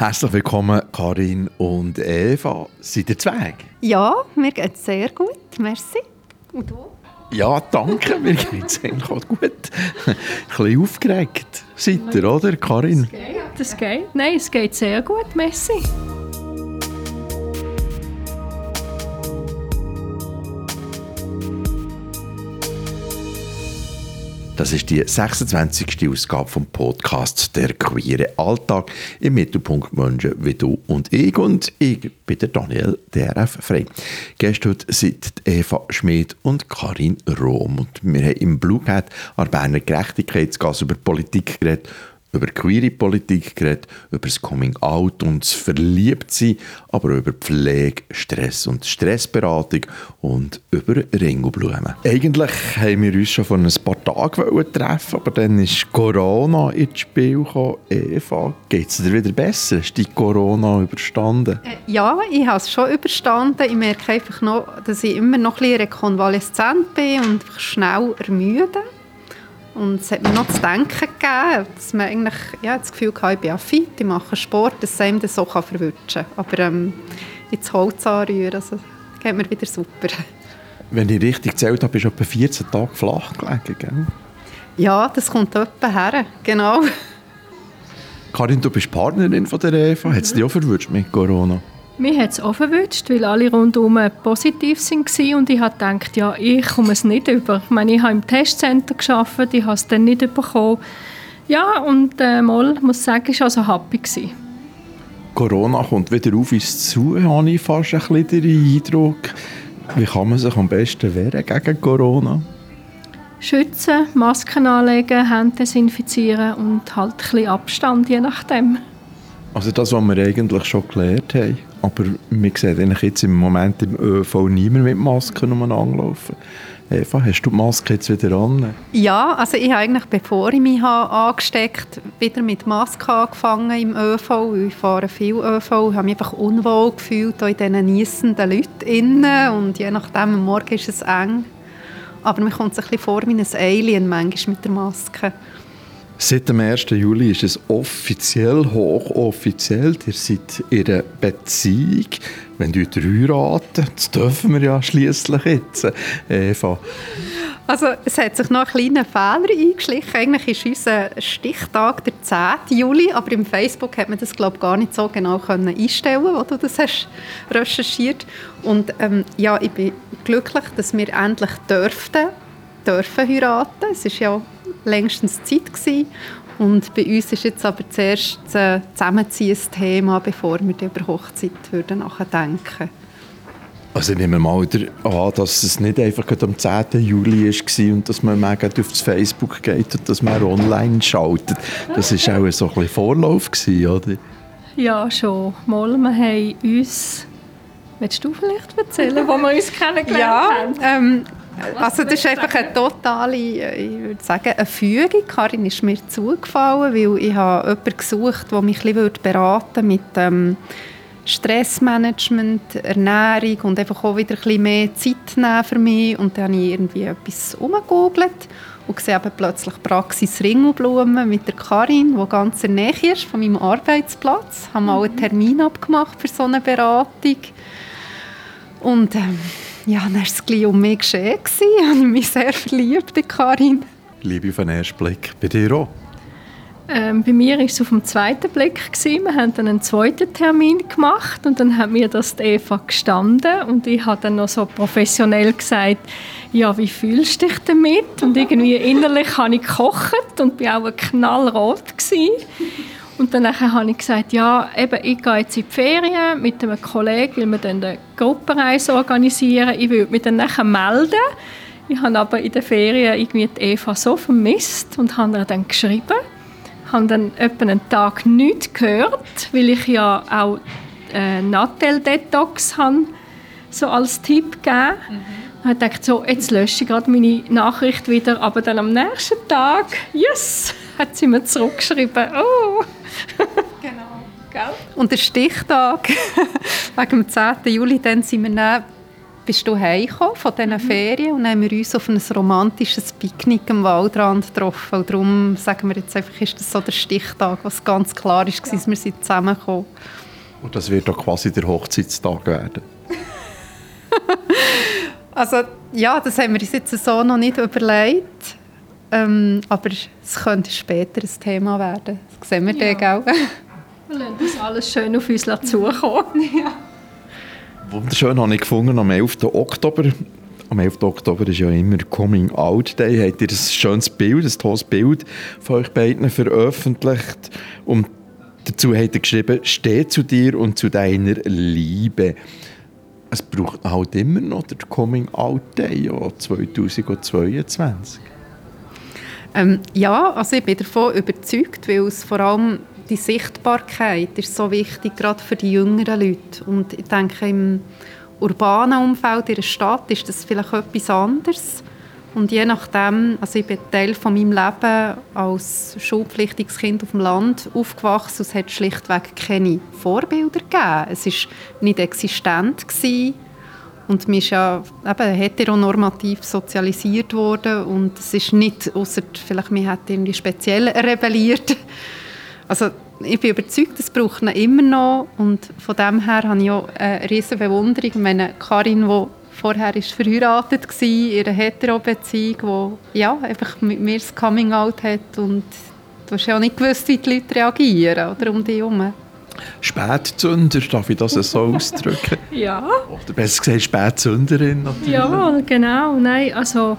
Herzlich willkommen, Karin und Eva. Seid ihr zwei? Ja, mir geht es sehr gut. Merci. Und du? Ja, danke. Mir geht es eigentlich auch gut. Ein bisschen aufgeregt seid ihr, oder, Karin? Das geht. Das geht. Nein, es geht sehr gut. Merci. Das ist die 26. Ausgabe vom Podcast «Der queere Alltag». Im Mittelpunkt Menschen wie du und ich. Und ich bin der Daniel DRF Frei. Gestern sind Eva Schmid und Karin Rom. Und wir haben im Blue Cat an Berner Gerechtigkeitsgas über Politik geredet über queere Politik geredet, über das Coming Out und das Verliebtsein, aber über Pflege, Stress und Stressberatung und über Ringelblumen. Eigentlich haben wir uns schon vor ein paar Tagen treffen, aber dann ist Corona ins Spiel gekommen. Eva, geht es dir wieder besser? Hast du die Corona überstanden? Äh, ja, ich habe es schon überstanden. Ich merke einfach noch, dass ich immer noch ein bisschen rekonvaleszent bin und schnell ermüde. Und es hat mir noch zu denken gegeben, dass man eigentlich ja, das Gefühl hatte, ich bin fit, ich mache Sport, dass es einem das so kann verwutschen kann. Aber ähm, ins Holz anrühren, also, geht mir wieder super. Wenn ich richtig gezählt habe, bist du etwa 14 Tage flach gelegen, gell? Ja, das kommt etwa her, genau. Karin, du bist Partnerin von der Eva. Hat es dich auch verwünscht mit Corona? Mich hat es auch verwünscht, weil alle rundherum positiv waren und ich habe gedacht, ja, ich komme es nicht über. Ich meine, ich habe im Testcenter gearbeitet, ich habe es dann nicht bekommen. Ja, und äh, mal, muss sagen, ich war also happy. Gewesen. Corona kommt wieder auf uns zu, habe ich fast ein bisschen den Eindruck. Wie kann man sich am besten wehren gegen Corona? Schützen, Masken anlegen, Hände desinfizieren und halt ein bisschen Abstand, je nachdem. Also das, was wir eigentlich schon gelernt haben. Aber wir sehen jetzt im Moment im ÖV niemand mit Masken umeinander laufen. Eva, hast du die Maske jetzt wieder an? Ja, also ich habe eigentlich, bevor ich mich angesteckt habe, wieder mit Maske angefangen im ÖV. Ich fahre viel ÖV und habe mich einfach unwohl gefühlt in diesen niesenden Leuten. Und je nachdem, am Morgen ist es eng. Aber mir kommt es ein bisschen vor wie ein Alien manchmal mit der Maske. Seit dem 1. Juli ist es offiziell, hochoffiziell, ihr seid in einer Beziehung. Wenn ihr heiraten, das dürfen wir ja schließlich jetzt, Eva. Also es hat sich noch ein kleiner Fehler eingeschlichen. Eigentlich ist unser Stichtag der 10. Juli, aber im Facebook hat man das glaube gar nicht so genau können einstellen, wo du das hast recherchiert. Und ähm, ja, ich bin glücklich, dass wir endlich dürften, dürfen heiraten. Es ist ja längstens Zeit gewesen. Und bei uns ist jetzt aber zuerst das Zusammenziehen das Thema, bevor wir über Hochzeit würden nachdenken also ich nehme mal an, dass es nicht einfach am 10. Juli war und dass man mega auf das Facebook geht und dass man online schaltet. Das war auch so ein bisschen Vorlauf, gewesen, oder? Ja, schon. Mal, wir haben uns... Willst du vielleicht erzählen, wo wir uns kennengelernt ja, haben? Ähm, also das ist einfach eine totale, ich würde sagen, eine Fügung. Karin ist mir zugefallen, weil ich habe jemanden gesucht, der mich ein bisschen beraten mit ähm, Stressmanagement, Ernährung und einfach auch wieder ein bisschen mehr Zeit nehmen für mich. Und dann habe ich irgendwie etwas umgegoogelt und sehe eben plötzlich Praxis Ringelblumen mit der Karin, die ganz in der Nähe ist von meinem Arbeitsplatz. Haben mal einen mhm. Termin abgemacht für so eine Beratung. Und ähm, ja, dann war es gleich um mich geschehen. Ich habe mich sehr verliebt in Karin. Liebe auf den ersten Blick. Bei dir auch? Ähm, bei mir war es auf dem zweiten Blick. Gewesen. Wir haben dann einen zweiten Termin gemacht und dann hat mir das Eva gestanden und ich habe dann noch so professionell gesagt, ja, wie fühlst du dich damit? Und irgendwie innerlich habe ich gekocht und war auch knallrot. Gewesen. Und dann habe ich gesagt, ja, eben, ich gehe jetzt in die Ferien mit einem Kollegen, weil wir dann eine Gruppenreise organisieren. Ich würde mich dann nachher melden. Ich habe aber in den Ferien irgendwie die Eva so vermisst und habe ihr dann geschrieben. Ich habe dann etwa einen Tag nichts gehört, weil ich ja auch äh, Nattel-Detox habe, so als Tipp gegeben. Mhm. Ich dachte so, jetzt lösche ich gerade meine Nachricht wieder, aber dann am nächsten Tag, yes, hat sie mir zurückgeschrieben, oh, genau. Und der Stichtag, wegen dem 10. Juli, dann sind wir dann bist du heimgekommen von diesen mhm. Ferien und haben wir uns auf ein romantisches Picknick am Waldrand getroffen. Und darum sagen wir jetzt einfach, ist das so der Stichtag, was ganz klar ist, ja. wir sind zusammengekommen. Und das wird doch quasi der Hochzeitstag werden? also ja, das haben wir uns jetzt so noch nicht überlegt. Ähm, aber es könnte später ein Thema werden. Das sehen wir ja. dann, gell? Wir lassen das alles schön auf uns zukommen. Ja. Wunderschön habe ich gefunden am 11. Oktober. Am 11. Oktober ist ja immer Coming Out Day. Habt ihr ein schönes Bild, ein tolles Bild von euch beiden veröffentlicht. Und dazu habt ihr geschrieben, steh zu dir und zu deiner Liebe. Es braucht halt immer noch der Coming Out Day ja, 2022. Ähm, ja, also ich bin davon überzeugt, weil es vor allem die Sichtbarkeit ist so wichtig, gerade für die jüngeren Leute. Und ich denke, im urbanen Umfeld in der Stadt ist das vielleicht etwas anderes. Und je nachdem, also ich bin Teil von meinem Leben als schulpflichtiges Kind auf dem Land aufgewachsen. Es hat schlichtweg keine Vorbilder gegeben. Es war nicht existent. Gewesen. Und man ist ja eben heteronormativ sozialisiert worden und es ist nicht, außer vielleicht man hat irgendwie speziell rebelliert. Also ich bin überzeugt, es braucht ihn immer noch und von dem her habe ich auch eine riesige Bewunderung. Ich meine, Karin, die vorher ist verheiratet war, in einer Hetero-Beziehung, die ja, einfach mit mir das Coming-out hat und du hast ja auch nicht gewusst, wie die Leute reagieren oder, um dich herum. Spätzünder, darf ich das so ausdrücken? ja. Oder besser gesagt Spätzünderin natürlich. Ja, genau. Nein, also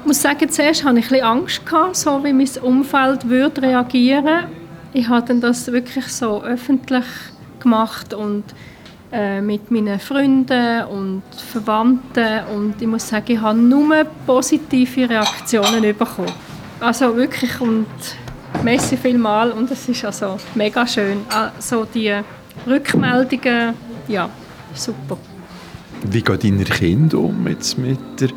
ich muss sagen, zuerst hatte ich ein bisschen Angst, gehabt, so wie mein Umfeld würde reagieren Ich habe dann das wirklich so öffentlich gemacht und äh, mit meinen Freunden und Verwandten und ich muss sagen, ich habe nur positive Reaktionen bekommen. Also wirklich und Merci vielmal und es ist also mega schön. Also die Rückmeldungen, ja, super. Wie geht deine Kinder um jetzt mit der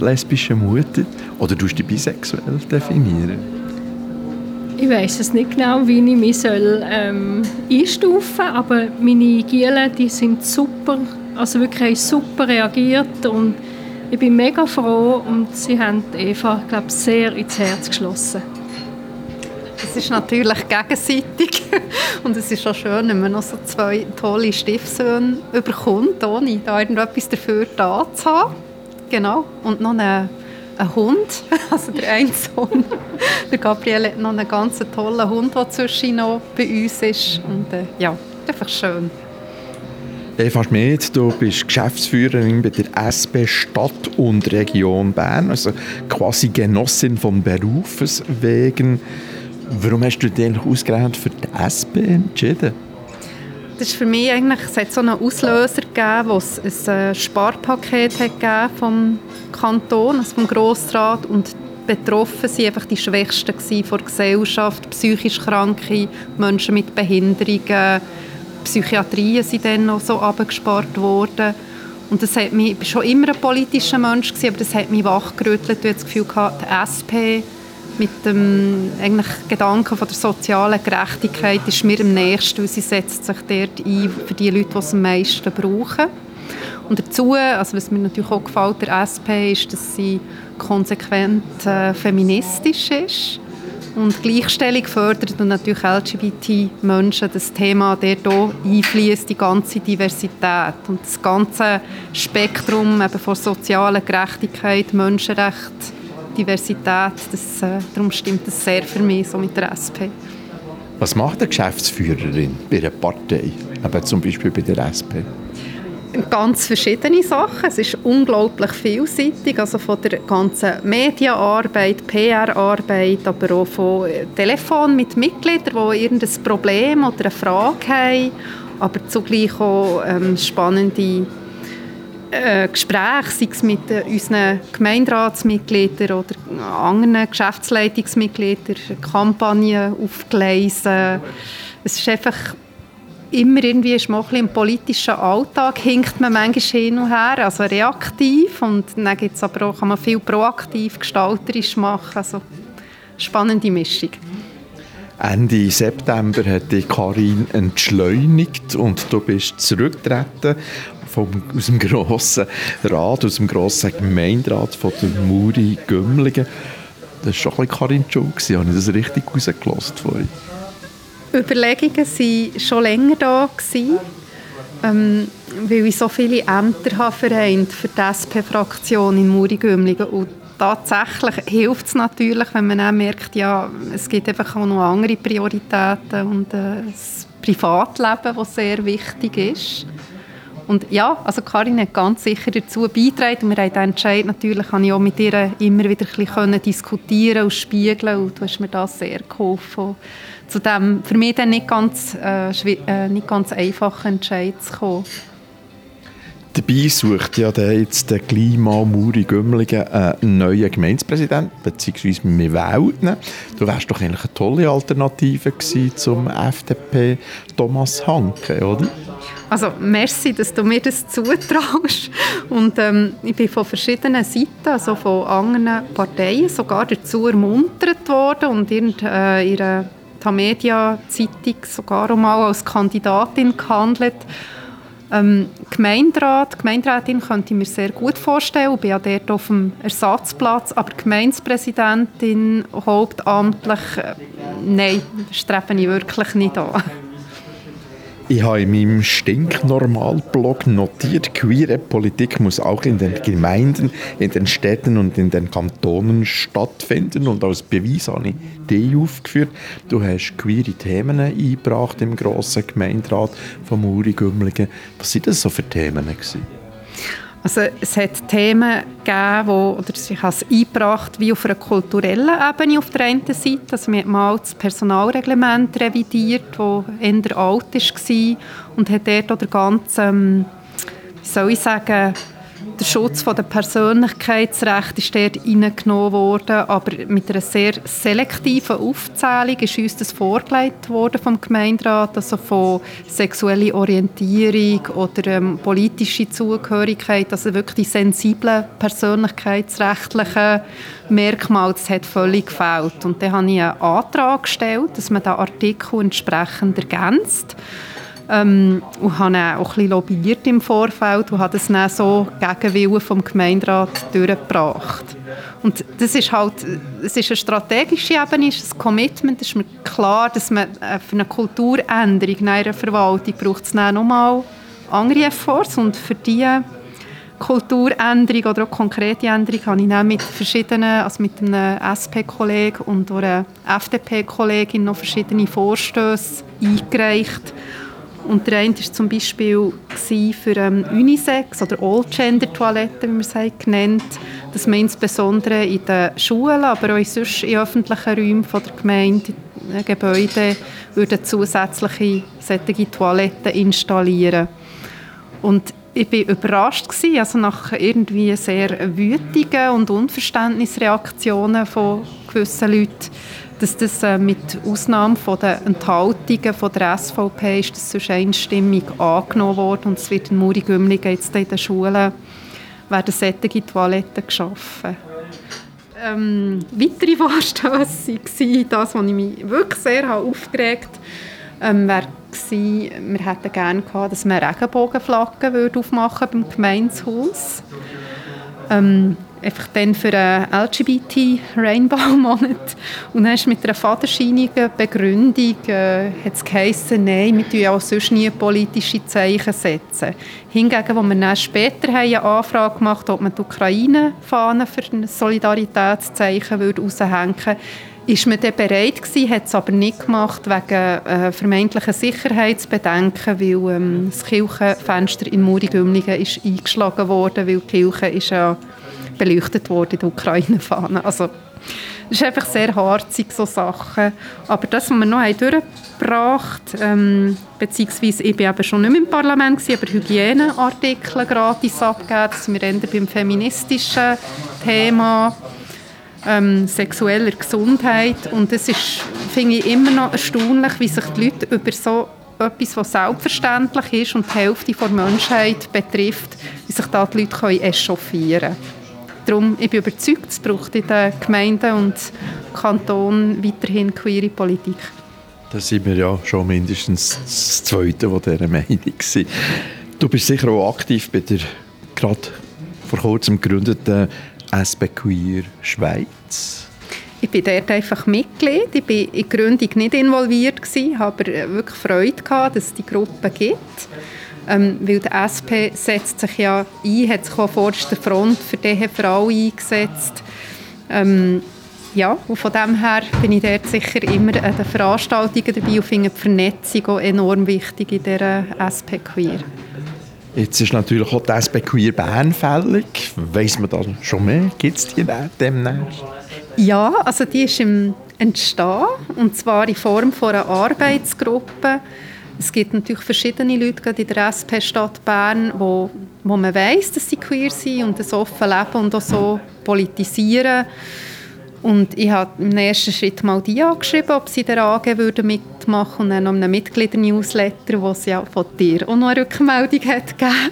lesbischen Mutter? Oder tust du dich bisexuell definieren? Ich weiß es nicht genau, wie ich mich soll, ähm, einstufen soll, aber meine Gielen, die sind super, also wirklich super reagiert und ich bin mega froh und sie haben Eva, glaube sehr ins Herz geschlossen. Es ist natürlich gegenseitig und es ist auch schön, wenn man noch so zwei tolle Stiefsöhne überkommt, ohne da irgendetwas dafür da zu haben. Genau. Und noch einen, einen Hund, also der eine Sohn, der Gabriel hat noch einen ganz tollen Hund, der zwischen noch bei uns ist. Und äh, ja, einfach schön. Eva Schmidt, du bist Geschäftsführerin bei der SP Stadt und Region Bern, also quasi Genossin vom Berufes wegen. Warum hast du dich ausgerechnet für die SP entschieden? Das ist für mich eigentlich, es hat so einen Auslöser gegeben, wo es ein äh, Sparpaket hat vom Kanton, also vom Grossrat und betroffen sind einfach die Schwächsten der Gesellschaft, psychisch Kranke, Menschen mit Behinderungen, Psychiatrien sind dann noch so abgespart worden. Und das hat mich, ich war schon immer ein politischer Mensch, aber das hat mich wachgerüttelt. Ich hatte das Gefühl, die SP mit dem eigentlich Gedanken von der sozialen Gerechtigkeit ist mir am nächsten, weil sie setzt sich dort ein für die Leute, die es am meisten brauchen. Und dazu, also was mir natürlich auch gefällt der SP, ist, dass sie konsequent äh, feministisch ist und Gleichstellung fördert und natürlich LGBT-Menschen das Thema dort auch einfließt, die ganze Diversität und das ganze Spektrum eben von sozialer Gerechtigkeit, Menschenrecht, Diversität, das, äh, darum stimmt das sehr für mich so mit der SP. Was macht eine Geschäftsführerin bei einer Partei, aber zum Beispiel bei der SP? Ganz verschiedene Sachen. Es ist unglaublich vielseitig, also von der ganzen Medienarbeit, PR-Arbeit, aber auch von Telefon mit Mitgliedern, die irgendein Problem oder eine Frage haben, aber zugleich auch ähm, spannende äh, sei es mit äh, unseren Gemeinderatsmitgliedern oder anderen Geschäftsleitungsmitgliedern, Kampagnen aufgelesen. Es ist einfach immer irgendwie ist man im politischen Alltag hinkt man manchmal hin und her, also reaktiv und dann gibt's aber auch, kann man viel proaktiv, gestalterisch machen, also spannende Mischung. Ende September hat die Karin entschleunigt und du bist zurückgetreten vom, aus dem grossen Rat, aus dem grossen Gemeinderat von der Muri Gümligen. Das war schon ein bisschen Karin Schuld, habe ich das richtig rausgelassen euch? Überlegungen waren schon länger da. ähm, weil ich so viele Ämter habe vereint für die SP-Fraktion in Muri-Gümligen. Und tatsächlich hilft es natürlich, wenn man dann merkt, ja, es gibt einfach auch noch andere Prioritäten und äh, das Privatleben, das sehr wichtig ist. Und ja, also Karin hat ganz sicher dazu beigetragen und wir haben den Entscheid natürlich habe ich auch mit ihr immer wieder ein bisschen diskutieren und spiegeln und du hast mir das sehr geholfen, zu dem für mich dann nicht ganz, äh, äh, nicht ganz einfachen Entscheid zu kommen. Dabei sucht ja der jetzt der Klima Muri Gümligen einen neuen Gemeindepräsidenten, beziehungsweise wir wählen Du wärst doch eigentlich eine tolle Alternative zum FDP Thomas Hanke, oder? Also merci, dass du mir das zutraust. Und ähm, ich bin von verschiedenen Seiten, also von anderen Parteien, sogar dazu ermuntert worden und in äh, ihrer Tamedia-Zeitung sogar einmal als Kandidatin gehandelt. Ähm, Gemeinderat, Gemeinderätin könnte ich mir sehr gut vorstellen. Ich bin ja dort auf dem Ersatzplatz. Aber Gemeindepräsidentin hauptamtlich, äh, nein, strebe ich wirklich nicht an. Ich habe in meinem Stinknormal-Blog notiert, queere Politik muss auch in den Gemeinden, in den Städten und in den Kantonen stattfinden. Und als Beweis habe ich die aufgeführt. Du hast queere Themen eingebracht im grossen Gemeinderat von Muri Gümligen. Was waren das so für Themen? Gewesen? Also es hat Themen gegeben, wo, oder ich habe es eingebracht, wie auf einer kulturellen Ebene auf der einen Seite. Also wir haben mal das Personalreglement revidiert, das eher alt war und hat dort auch der ganze, ähm, wie soll ich sagen, der Schutz der Persönlichkeitsrechte ist dort reingenommen worden, aber mit einer sehr selektiven Aufzählung ist uns das vorgelegt worden vom Gemeinderat, also von sexueller Orientierung oder ähm, politische Zugehörigkeit, also wirklich die sensiblen persönlichkeitsrechtlichen Merkmale, das hat völlig gefällt. Und dann habe ich einen Antrag gestellt, dass man den Artikel entsprechend ergänzt. Ähm, und habe auch ein lobbyiert im Vorfeld und habe das dann so gegen Willen vom Gemeinderat durchgebracht. Und das ist halt, es ist eine strategische Ebene, ist ein Commitment, es ist mir klar, dass man äh, für eine Kulturänderung in einer Verwaltung braucht es dann nochmal andere Efforts und für diese Kulturänderung oder auch konkrete Änderung habe ich dann mit verschiedenen, also mit einem SP-Kollegen und einer FDP-Kollegin noch verschiedene Vorstöße eingereicht und der eine war zum Beispiel für ähm, Unisex oder All-Gender-Toiletten, wie man es genannt dass man insbesondere in den Schulen, aber auch sonst in öffentlichen Räumen von der Gemeinde, äh, Gebäude, würden zusätzliche solche Toiletten installieren. Und ich war überrascht gewesen, also nach irgendwie sehr wütigen und Unverständnisreaktionen von gewissen Leuten, dass das äh, mit Ausnahme von der Enthaltungen von der SVP ist das sonst einstimmig angenommen worden und es wird in Muri-Gümligen jetzt in den Schulen werden solche Toiletten geschaffen. Ähm, weitere Vorstöße waren das, was ich mich wirklich sehr aufgeregt habe, ähm, wir hätten gerne gehabt, dass man Regenbogenflaggen aufmachen beim Gemeinshaus. Ähm, einfach dann für einen LGBT-Rainbow-Monat. Und dann ist mit einer vaterscheinigen Begründung äh, es geheißen, nein, wir setzen auch sonst nie politische Zeichen. setzen. Hingegen, als wir dann später haben eine Anfrage gemacht ob man die Ukraine-Fahne für ein Solidaritätszeichen raushängen würde, ist man dann bereit gewesen, hat es aber nicht gemacht wegen äh, vermeintlichen Sicherheitsbedenken, weil ähm, das Kirchenfenster in Muri-Gümligen ist eingeschlagen wurde, weil die Kirche ist ja beleuchtet wurde der Ukraine-Fahne. Also, das ist einfach sehr harzig, so Sachen. Aber das, was wir noch haben durchgebracht ähm, beziehungsweise ich war eben schon nicht mehr im Parlament, gewesen, aber Hygieneartikel gratis abgeben, dass wir eher beim feministischen Thema ähm, sexueller Gesundheit und das ist, finde ich, immer noch erstaunlich, wie sich die Leute über so etwas, was selbstverständlich ist und die Hälfte der Menschheit betrifft, wie sich da die Leute echauffieren können. Darum, ich bin überzeugt, es braucht in den Gemeinden und Kantonen weiterhin queere Politik. Da sind wir ja schon mindestens das Zweite, der dieser Meinung sind. Du bist sicher auch aktiv bei der gerade vor kurzem gegründeten SP Queer Schweiz. Ich bin dort einfach Mitglied. Ich war in die Gründung nicht involviert, gewesen, habe aber wirklich Freude gehabt, dass es die Gruppe gibt. Ähm, weil der SP setzt sich ja ein, hat sich an vorderster Front für diese Frau eingesetzt. Ähm, ja, und von dem her bin ich dort sicher immer an den Veranstaltungen dabei und finde die Vernetzung auch enorm wichtig in dieser SP Queer. Jetzt ist natürlich auch die SP Queer Bern fällig. Weiss man da schon mehr? Gibt es die demnächst? Ja, also die ist im Entstehen und zwar in Form von einer Arbeitsgruppe. Es gibt natürlich verschiedene Leute gerade in der SP Stadt Bern, wo, wo man weiß, dass sie queer sind und das offen leben und auch so politisieren. Und ich habe im ersten Schritt mal die angeschrieben, ob sie der AG würden mitmachen und dann noch einem Mitglieder-Newsletter, wo sie ja von dir auch noch eine Rückmeldung hat gegeben.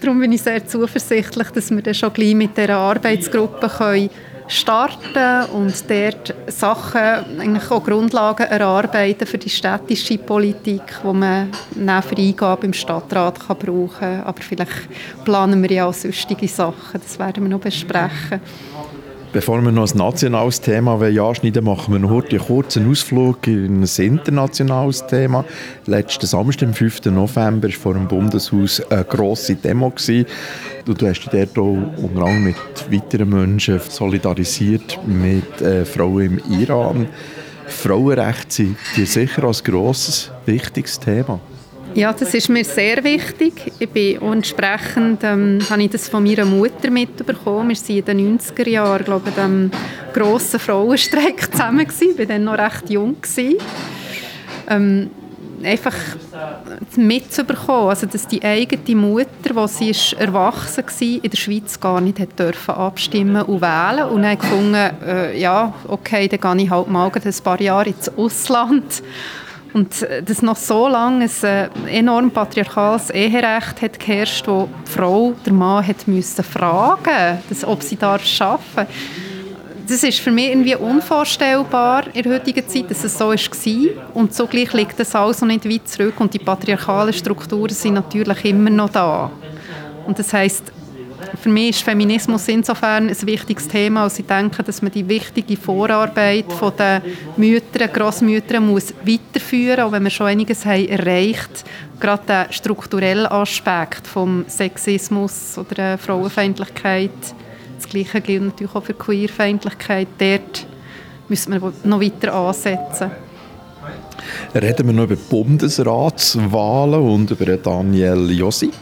Darum bin ich sehr zuversichtlich, dass wir dann schon gleich mit dieser Arbeitsgruppe können starten und dort Sachen, eigentlich auch Grundlagen erarbeiten für die städtische Politik, die man neben Eingabe im Stadtrat kann brauchen kann. Aber vielleicht planen wir ja auch sonstige Sachen, das werden wir noch besprechen. Bevor wir noch ein nationales Thema anschneiden machen wir noch einen kurzen Ausflug in ein internationales Thema. Letzten Samstag, am 5. November, war vor dem Bundeshaus eine grosse Demo. Gewesen. Du, hast dich dort auch unter anderem mit weiteren Menschen solidarisiert, mit äh, Frauen im Iran. Frauenrechte sind dir sicher ein grosses, wichtiges Thema. Ja, das ist mir sehr wichtig. Ich bin entsprechend ähm, habe ich das von meiner Mutter mitbekommen. Wir waren in den 90er Jahren, glaube ich, dem grossen Frauenstreik zusammen gewesen. Ich war dann noch recht jung Ähm, einfach mitzubekommen, also dass die eigene Mutter, wo sie ist erwachsen war, in der Schweiz gar nicht hat dürfen abstimmen und wählen und dann gefunden, äh, ja, okay, dann gehe ich halt mal ein paar Jahre ins Ausland und äh, dass noch so lange ein äh, enorm patriarchales Eherecht hat geherrscht, wo die Frau der Mann hat müssen fragen, dass, ob sie darf arbeiten das ist für mich irgendwie unvorstellbar in der heutigen Zeit, dass es so war. Und zugleich liegt das alles noch nicht weit zurück und die patriarchalen Strukturen sind natürlich immer noch da. Und das heißt, für mich ist Feminismus insofern ein wichtiges Thema, als ich denke, dass man die wichtige Vorarbeit von den Müttern, Grossmüttern muss weiterführen, auch wenn wir schon einiges haben erreicht. Gerade der strukturelle Aspekt vom Sexismus oder der Frauenfeindlichkeit. Das Gleiche gilt natürlich auch für Queerfeindlichkeit. Dort müssen wir noch weiter ansetzen. Reden wir noch über Bundesratswahlen und über Daniel Josic.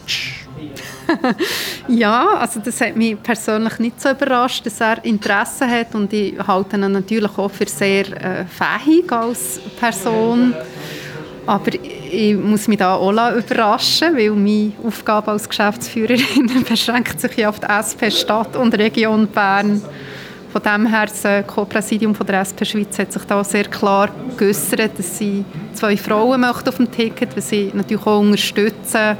ja, also das hat mich persönlich nicht so überrascht, dass er Interesse hat und ich halte ihn natürlich auch für sehr äh, fähig als Person. Aber ich muss mich da auch überraschen, weil meine Aufgabe als Geschäftsführerin beschränkt sich ja auf die SP Stadt und Region Bern. Von dem her, das Co-Präsidium der SP Schweiz hat sich da sehr klar geäußert, dass sie zwei Frauen möchten auf dem Ticket, was sie natürlich auch unterstützen,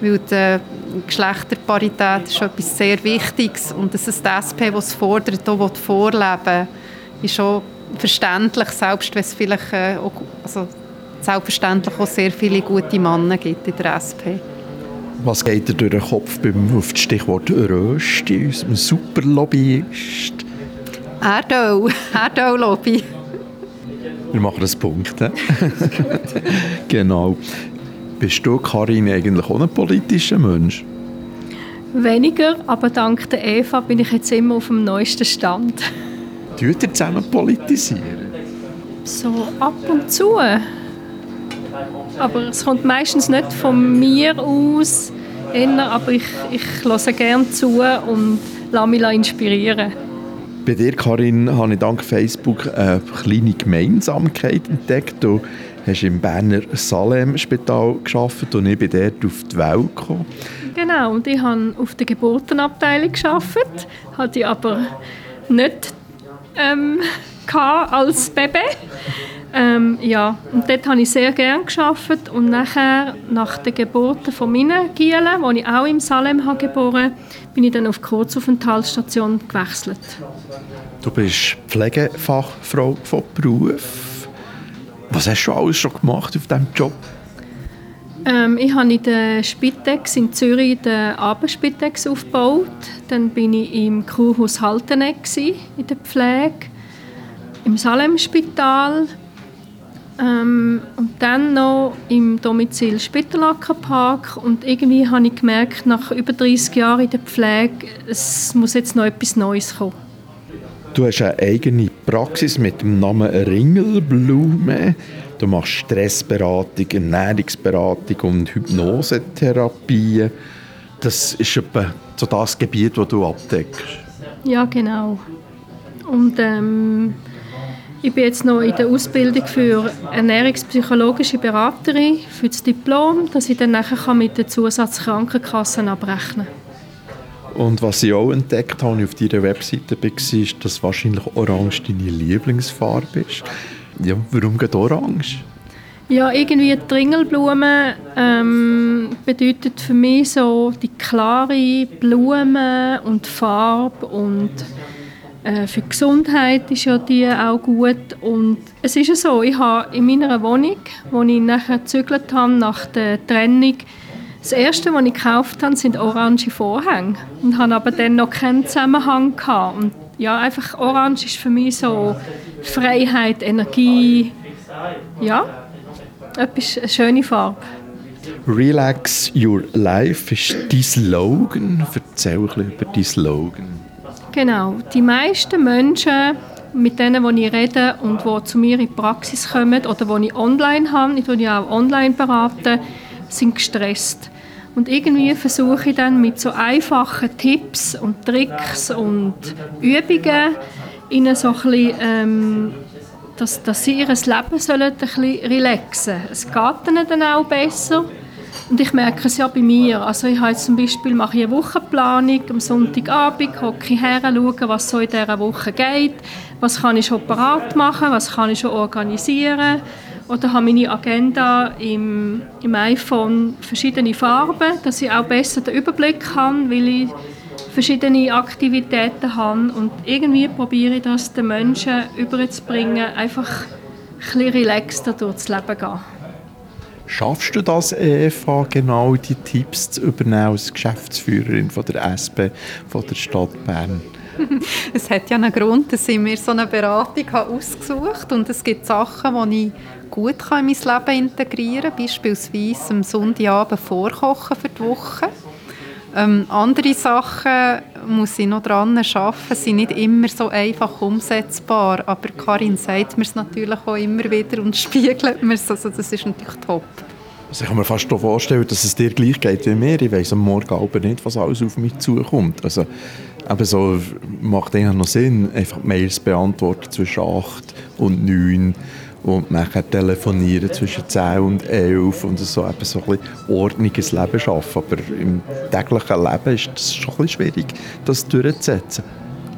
weil die Geschlechterparität ist etwas sehr Wichtiges und dass es die SP, die es fordert, auch vorleben ist schon verständlich, selbst wenn es vielleicht äh, auch, also selbstverständlich auch sehr viele gute Männer gibt in der SP. Was geht dir durch den Kopf beim auf das Stichwort Rösti, unserem Superlobbyist? Erdöl, Erdöl-Lobby. Wir machen das Punkt. genau. Bist du, Karin, eigentlich auch ein politischer Mensch? Weniger, aber dank der Eva bin ich jetzt immer auf dem neuesten Stand. Tut ihr zusammen politisieren? So ab und zu. Aber es kommt meistens nicht von mir aus, aber ich, ich höre gerne zu und lasse mich inspirieren. Bei dir, Karin, habe ich dank Facebook eine kleine Gemeinsamkeit entdeckt. Du hast im Berner Salem-Spital gearbeitet und ich bin dort auf die Welt gekommen. Genau, und ich habe auf der Geburtenabteilung gearbeitet, hatte ich aber nicht ähm, als Baby. Ähm, ja, und dort habe ich sehr gerne gearbeitet und nachher, nach der Geburt von meinen Gielen, wo ich auch im Salem habe geboren bin ich dann auf die Kurzaufenthaltsstation gewechselt. Du bist Pflegefachfrau von Beruf. Was hast du alles schon gemacht auf diesem Job? Ähm, ich habe in der Spitex in Zürich den Abendspitex aufgebaut. Dann bin ich im Kurhaus Halteneck in der Pflege, im Salemspital ähm, und dann noch im Domizil Spittelackerpark. Und irgendwie habe ich gemerkt, nach über 30 Jahren in der Pflege, es muss jetzt noch etwas Neues kommen. Du hast eine eigene Praxis mit dem Namen Ringelblume. Du machst Stressberatung, Ernährungsberatung und Hypnosetherapie. Das ist etwa so das Gebiet, das du abdeckst. Ja, genau. Und ähm, ich bin jetzt noch in der Ausbildung für ernährungspsychologische Beraterin für das Diplom, dass ich dann nachher mit der Zusatzkrankenkassen abrechnen kann. Und was ich auch entdeckt habe, auf deiner Webseite war, ist, dass wahrscheinlich Orange deine Lieblingsfarbe ist. Ja, warum geht Orange? Ja, irgendwie die Ringelblume ähm, bedeutet für mich so die klare Blume und Farbe und äh, für die Gesundheit ist ja die auch gut und es ist ja so, ich habe in meiner Wohnung, wo ich nachher gezügelt habe nach der Trennung, das erste, was ich gekauft habe, sind orange Vorhänge und habe aber dann noch keinen Zusammenhang gehabt. Und ja, einfach orange ist für mich so Freiheit, Energie, ja, etwas, eine schöne Farbe. Relax Your Life ist dein Slogan. Erzähl ein bisschen über deinen Slogan. Genau. Die meisten Menschen, mit denen ich rede und die zu mir in die Praxis kommen oder die ich online habe, ich ja auch online beraten, sind gestresst. Und irgendwie versuche ich dann mit so einfachen Tipps und Tricks und Übungen ihnen so ein bisschen, ähm, dass, dass sie ihr Leben sollen ein bisschen relaxen sollen. Es geht ihnen dann auch besser. Und ich merke es ja bei mir. Also ich habe zum Beispiel mache ich eine Wochenplanung. Am Sonntagabend hocke ich her, schaue, was so in dieser Woche geht. Was kann ich schon parat machen, was kann ich schon organisieren oder habe meine Agenda im, im iPhone verschiedene Farben, dass ich auch besser den Überblick habe, weil ich verschiedene Aktivitäten habe und irgendwie probiere ich das den Menschen überzubringen, einfach ein bisschen relaxter durchs Leben gehen. Schaffst du das, Eva, genau die Tipps zu übernehmen als Geschäftsführerin von der SP von der Stadt Bern? es hat ja einen Grund, dass ich mir so eine Beratung ausgesucht habe und es gibt Sachen, die ich gut in mein Leben integrieren kann, beispielsweise am Sonntagabend vorkochen für die Woche. Ähm, andere Sachen muss ich noch dran arbeiten, sind nicht immer so einfach umsetzbar, aber Karin sagt mir es natürlich auch immer wieder und spiegelt mir es, also das ist natürlich top. Also ich kann mir fast vorstellen, dass es dir gleich geht wie mir. Ich weiss am Morgen aber nicht, was alles auf mich zukommt. Also, eben so macht eigentlich noch Sinn, einfach Mails beantworten zwischen 8 und 9 und nachher telefonieren zwischen 10 und 11 und so, eben so ein ordentliches Leben schaffen. Aber im täglichen Leben ist es schon ein schwierig, das durchzusetzen.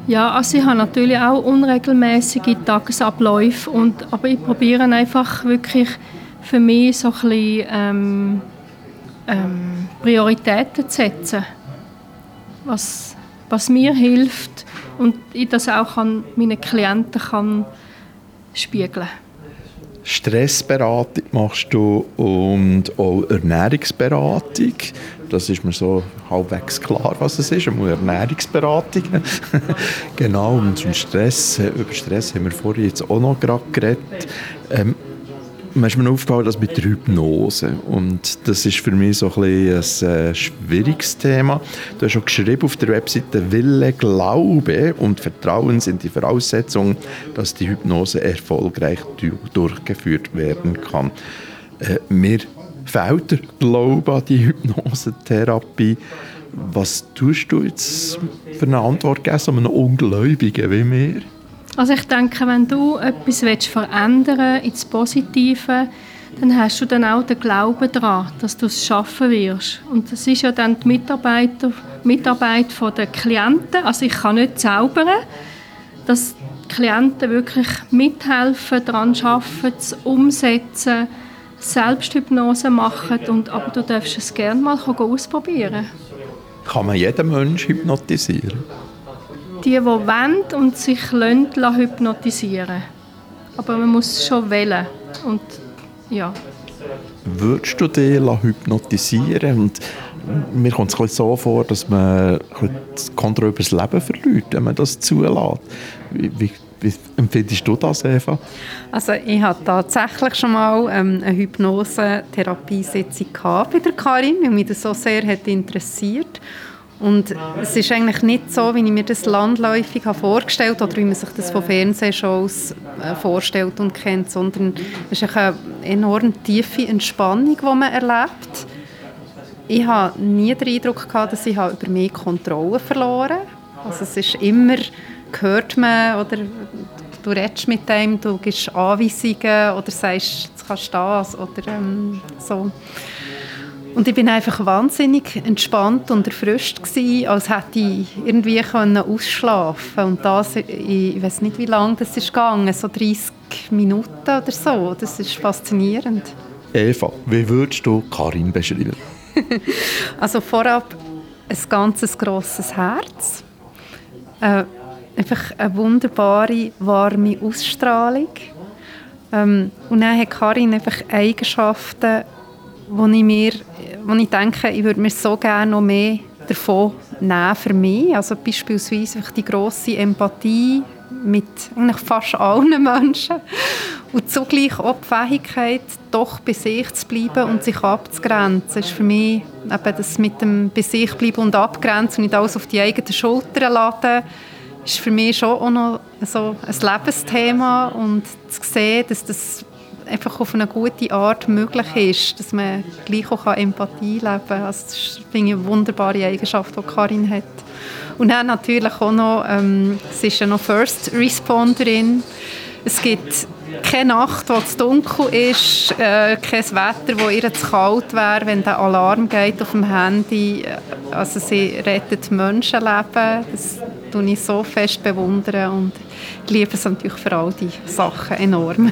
Ja, also ich habe natürlich auch unregelmäßige Tagesabläufe, und, aber ich probiere einfach wirklich für mich so ein bisschen ähm, ähm, Prioritäten zu setzen, was, was mir hilft und ich das auch an meinen Klienten kann spiegeln. Stressberatung machst du und auch Ernährungsberatung. Das ist mir so halbwegs klar, was es ist. Eine Ernährungsberatung. genau, und zum Stress, über Stress haben wir vorhin jetzt auch noch gerade geredet. Ähm, mir ist mir aufgefallen, dass mit der Hypnose. Und das ist für mich so ein, bisschen ein äh, schwieriges Thema. Du hast schon geschrieben auf der Webseite, Wille, Glaube und Vertrauen sind die Voraussetzungen, dass die Hypnose erfolgreich durchgeführt werden kann. Äh, mir fehlt der Glaube an die Hypnosetherapie. Was tust du jetzt für eine Antwort geben, so einem Ungläubigen wie mir? Also ich denke, wenn du etwas willst verändern ins Positive, dann hast du dann auch den Glauben daran, dass du es schaffen wirst. Und das ist ja dann die Mitarbeiter, Mitarbeit der Klienten. Also ich kann nicht zaubern, dass die Klienten wirklich mithelfen, daran arbeiten, es umsetzen, Selbsthypnose machen. Und, aber du darfst es gerne mal ausprobieren. Kann man jeden Menschen hypnotisieren? Die, die wollen und sich hypnotisieren lassen. Aber man muss schon wählen. Und ja. Würdest du dich hypnotisieren und mir kommt es so vor, dass man die Kontrolle über das Leben verliert, wenn man das zulässt. Wie, wie, wie empfindest du das, Eva? Also ich hatte tatsächlich schon mal ähm, eine Hypnose-Therapiesitzung bei der Karin, weil mich das so sehr hat interessiert und es ist eigentlich nicht so, wie ich mir das landläufig habe vorgestellt oder wie man sich das von Fernsehshows äh, vorstellt und kennt, sondern es ist eine enorm tiefe Entspannung, die man erlebt. Ich habe nie den Eindruck gehabt, dass ich über mich Kontrolle verloren habe. Also es ist immer, hört man oder du redest mit dem, du gibst Anweisungen oder sagst, jetzt kannst du das oder ähm, so. Und ich bin einfach wahnsinnig entspannt und erfrischt gewesen, als hätte ich irgendwie können ausschlafen Und das, ich weiß nicht, wie lange das ist gegangen, so 30 Minuten oder so. Das ist faszinierend. Eva, wie würdest du Karin beschreiben? also vorab ein ganz grosses Herz. Äh, einfach eine wunderbare, warme Ausstrahlung. Ähm, und dann hat Karin einfach Eigenschaften, wo ich mir, wo ich denke, ich würde mir so gerne noch mehr davon nehmen für mich. Also beispielsweise die grosse Empathie mit eigentlich fast allen Menschen. Und zugleich auch die Fähigkeit, doch bei sich zu bleiben und sich abzugrenzen, ist für mich eben das mit dem bei sich bleiben und abgrenzen und nicht alles auf die eigenen Schultern laden, ist für mich schon auch noch so ein Lebensthema. Und zu sehen, dass das einfach auf eine gute Art möglich ist, dass man gleich auch Empathie leben kann. Also das finde ich eine wunderbare Eigenschaft, die Karin hat. Und dann natürlich auch noch, ähm, sie ist ja noch First Responderin. Es gibt keine Nacht, wo es dunkel ist, äh, kein Wetter, wo ihr zu kalt wäre, wenn der Alarm geht auf dem Handy. Also sie rettet Menschenleben. Das bewundere ich so fest bewundern und liebe es natürlich für all diese Sachen enorm.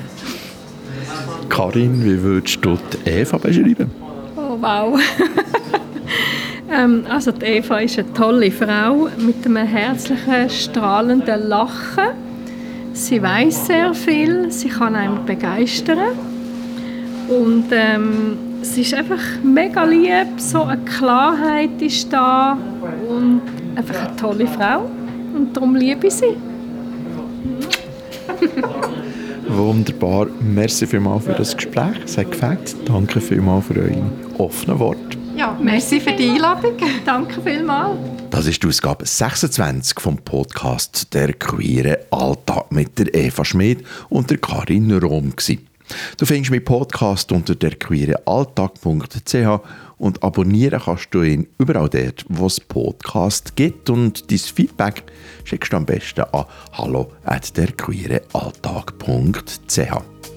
Karin, wie würdest du die Eva beschreiben? Oh, wow. ähm, also die Eva ist eine tolle Frau mit einem herzlichen, strahlenden Lachen. Sie weiß sehr viel, sie kann einen begeistern. Und ähm, sie ist einfach mega lieb, so eine Klarheit ist da und einfach eine tolle Frau. Und darum liebe ich sie. Wunderbar. Merci vielmals für das Gespräch. Es hat gefällt. Danke vielmals für eure offenen Worte. Ja, merci für die Einladung. Danke vielmals. Das ist die Ausgabe 26 vom Podcast «Der queere Alltag» mit der Eva Schmid und der Karin Rom. Du findest meinen Podcast unter derqueerealltag.ch und abonnieren kannst du ihn überall dort, wo es Podcast gibt. Und dein Feedback schickst du am besten an hallo at derqueerealltag.ch.